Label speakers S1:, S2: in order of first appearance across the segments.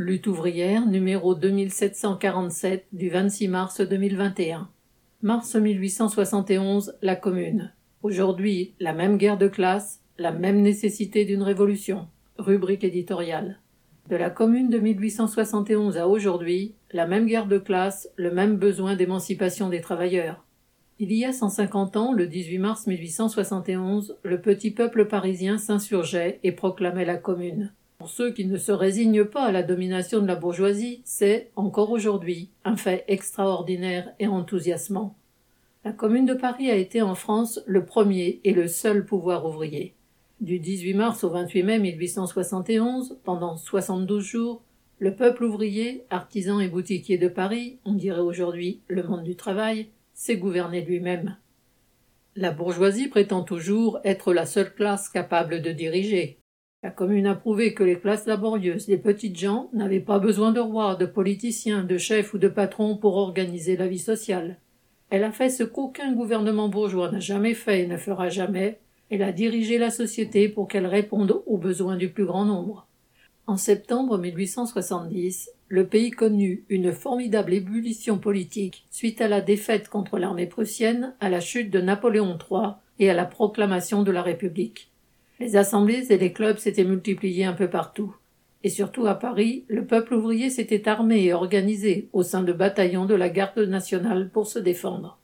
S1: Lutte ouvrière numéro 2747 du 26 mars 2021. Mars 1871, la Commune. Aujourd'hui, la même guerre de classe, la même nécessité d'une révolution. Rubrique éditoriale. De la Commune de 1871 à aujourd'hui, la même guerre de classe, le même besoin d'émancipation des travailleurs. Il y a 150 ans, le 18 mars 1871, le petit peuple parisien s'insurgeait et proclamait la Commune. Pour ceux qui ne se résignent pas à la domination de la bourgeoisie, c'est, encore aujourd'hui, un fait extraordinaire et enthousiasmant. La Commune de Paris a été en France le premier et le seul pouvoir ouvrier. Du 18 mars au 28 mai 1871, pendant 72 jours, le peuple ouvrier, artisan et boutiquier de Paris, on dirait aujourd'hui le monde du travail, s'est gouverné lui-même. La bourgeoisie prétend toujours être la seule classe capable de diriger. La commune a prouvé que les classes laborieuses, les petites gens, n'avaient pas besoin de rois, de politiciens, de chefs ou de patrons pour organiser la vie sociale. Elle a fait ce qu'aucun gouvernement bourgeois n'a jamais fait et ne fera jamais. Elle a dirigé la société pour qu'elle réponde aux besoins du plus grand nombre. En septembre 1870, le pays connut une formidable ébullition politique suite à la défaite contre l'armée prussienne, à la chute de Napoléon III et à la proclamation de la République. Les assemblées et les clubs s'étaient multipliés un peu partout. Et surtout à Paris, le peuple ouvrier s'était armé et organisé au sein de bataillons de la garde nationale pour se défendre.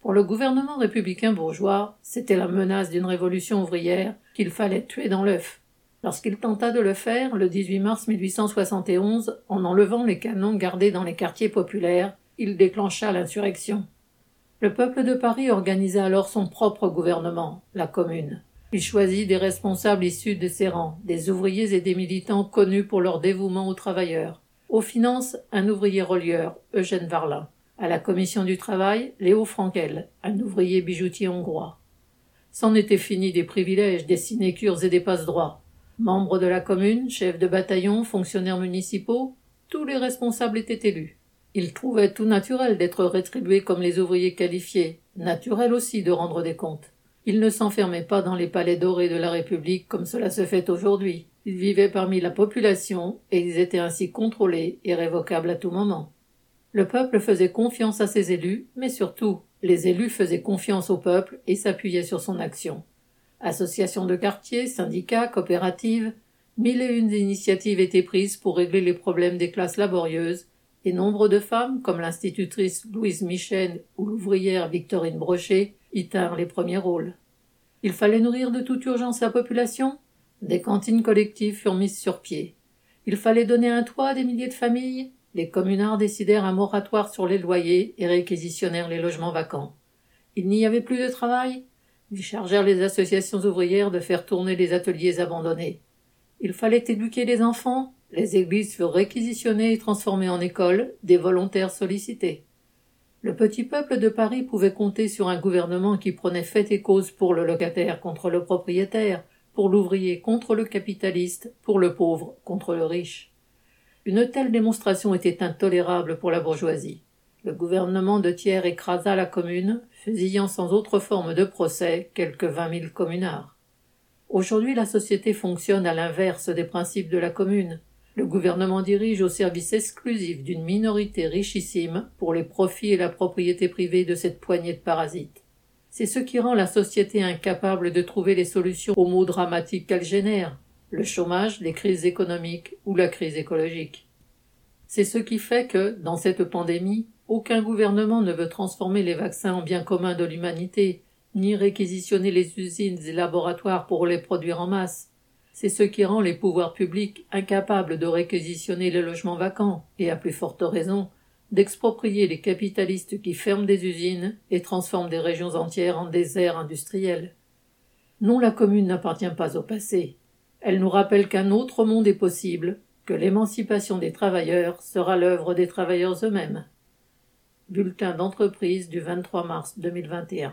S1: Pour le gouvernement républicain bourgeois, c'était la menace d'une révolution ouvrière qu'il fallait tuer dans l'œuf. Lorsqu'il tenta de le faire, le 18 mars 1871, en enlevant les canons gardés dans les quartiers populaires, il déclencha l'insurrection. Le peuple de Paris organisa alors son propre gouvernement, la Commune. Il choisit des responsables issus de ses rangs, des ouvriers et des militants connus pour leur dévouement aux travailleurs. Aux finances, un ouvrier relieur, Eugène Varlin. À la commission du travail, Léo Frankel, un ouvrier bijoutier hongrois. C'en était fini des privilèges, des sinécures et des passe-droits. Membres de la commune, chefs de bataillon, fonctionnaires municipaux, tous les responsables étaient élus. Ils trouvaient tout naturel d'être rétribués comme les ouvriers qualifiés, naturel aussi de rendre des comptes. Ils ne s'enfermaient pas dans les palais dorés de la République comme cela se fait aujourd'hui. Ils vivaient parmi la population et ils étaient ainsi contrôlés et révocables à tout moment. Le peuple faisait confiance à ses élus, mais surtout, les élus faisaient confiance au peuple et s'appuyaient sur son action. Associations de quartiers, syndicats, coopératives, mille et une initiatives étaient prises pour régler les problèmes des classes laborieuses, et nombre de femmes, comme l'institutrice Louise Michel ou l'ouvrière Victorine Brochet, les premiers rôles. Il fallait nourrir de toute urgence la population. Des cantines collectives furent mises sur pied. Il fallait donner un toit à des milliers de familles. Les communards décidèrent un moratoire sur les loyers et réquisitionnèrent les logements vacants. Il n'y avait plus de travail. Ils chargèrent les associations ouvrières de faire tourner les ateliers abandonnés. Il fallait éduquer les enfants, les églises furent réquisitionnées et transformées en écoles, des volontaires sollicités. Le petit peuple de Paris pouvait compter sur un gouvernement qui prenait fait et cause pour le locataire contre le propriétaire, pour l'ouvrier contre le capitaliste, pour le pauvre contre le riche. Une telle démonstration était intolérable pour la bourgeoisie. Le gouvernement de Thiers écrasa la commune, fusillant sans autre forme de procès quelques vingt mille communards. Aujourd'hui la société fonctionne à l'inverse des principes de la commune. Le gouvernement dirige au service exclusif d'une minorité richissime pour les profits et la propriété privée de cette poignée de parasites. C'est ce qui rend la société incapable de trouver les solutions aux maux dramatiques qu'elle génère, le chômage, les crises économiques ou la crise écologique. C'est ce qui fait que, dans cette pandémie, aucun gouvernement ne veut transformer les vaccins en bien commun de l'humanité, ni réquisitionner les usines et laboratoires pour les produire en masse. C'est ce qui rend les pouvoirs publics incapables de réquisitionner les logements vacants, et à plus forte raison, d'exproprier les capitalistes qui ferment des usines et transforment des régions entières en déserts industriels. Non, la commune n'appartient pas au passé. Elle nous rappelle qu'un autre monde est possible, que l'émancipation des travailleurs sera l'œuvre des travailleurs eux-mêmes. Bulletin d'entreprise du 23 mars 2021.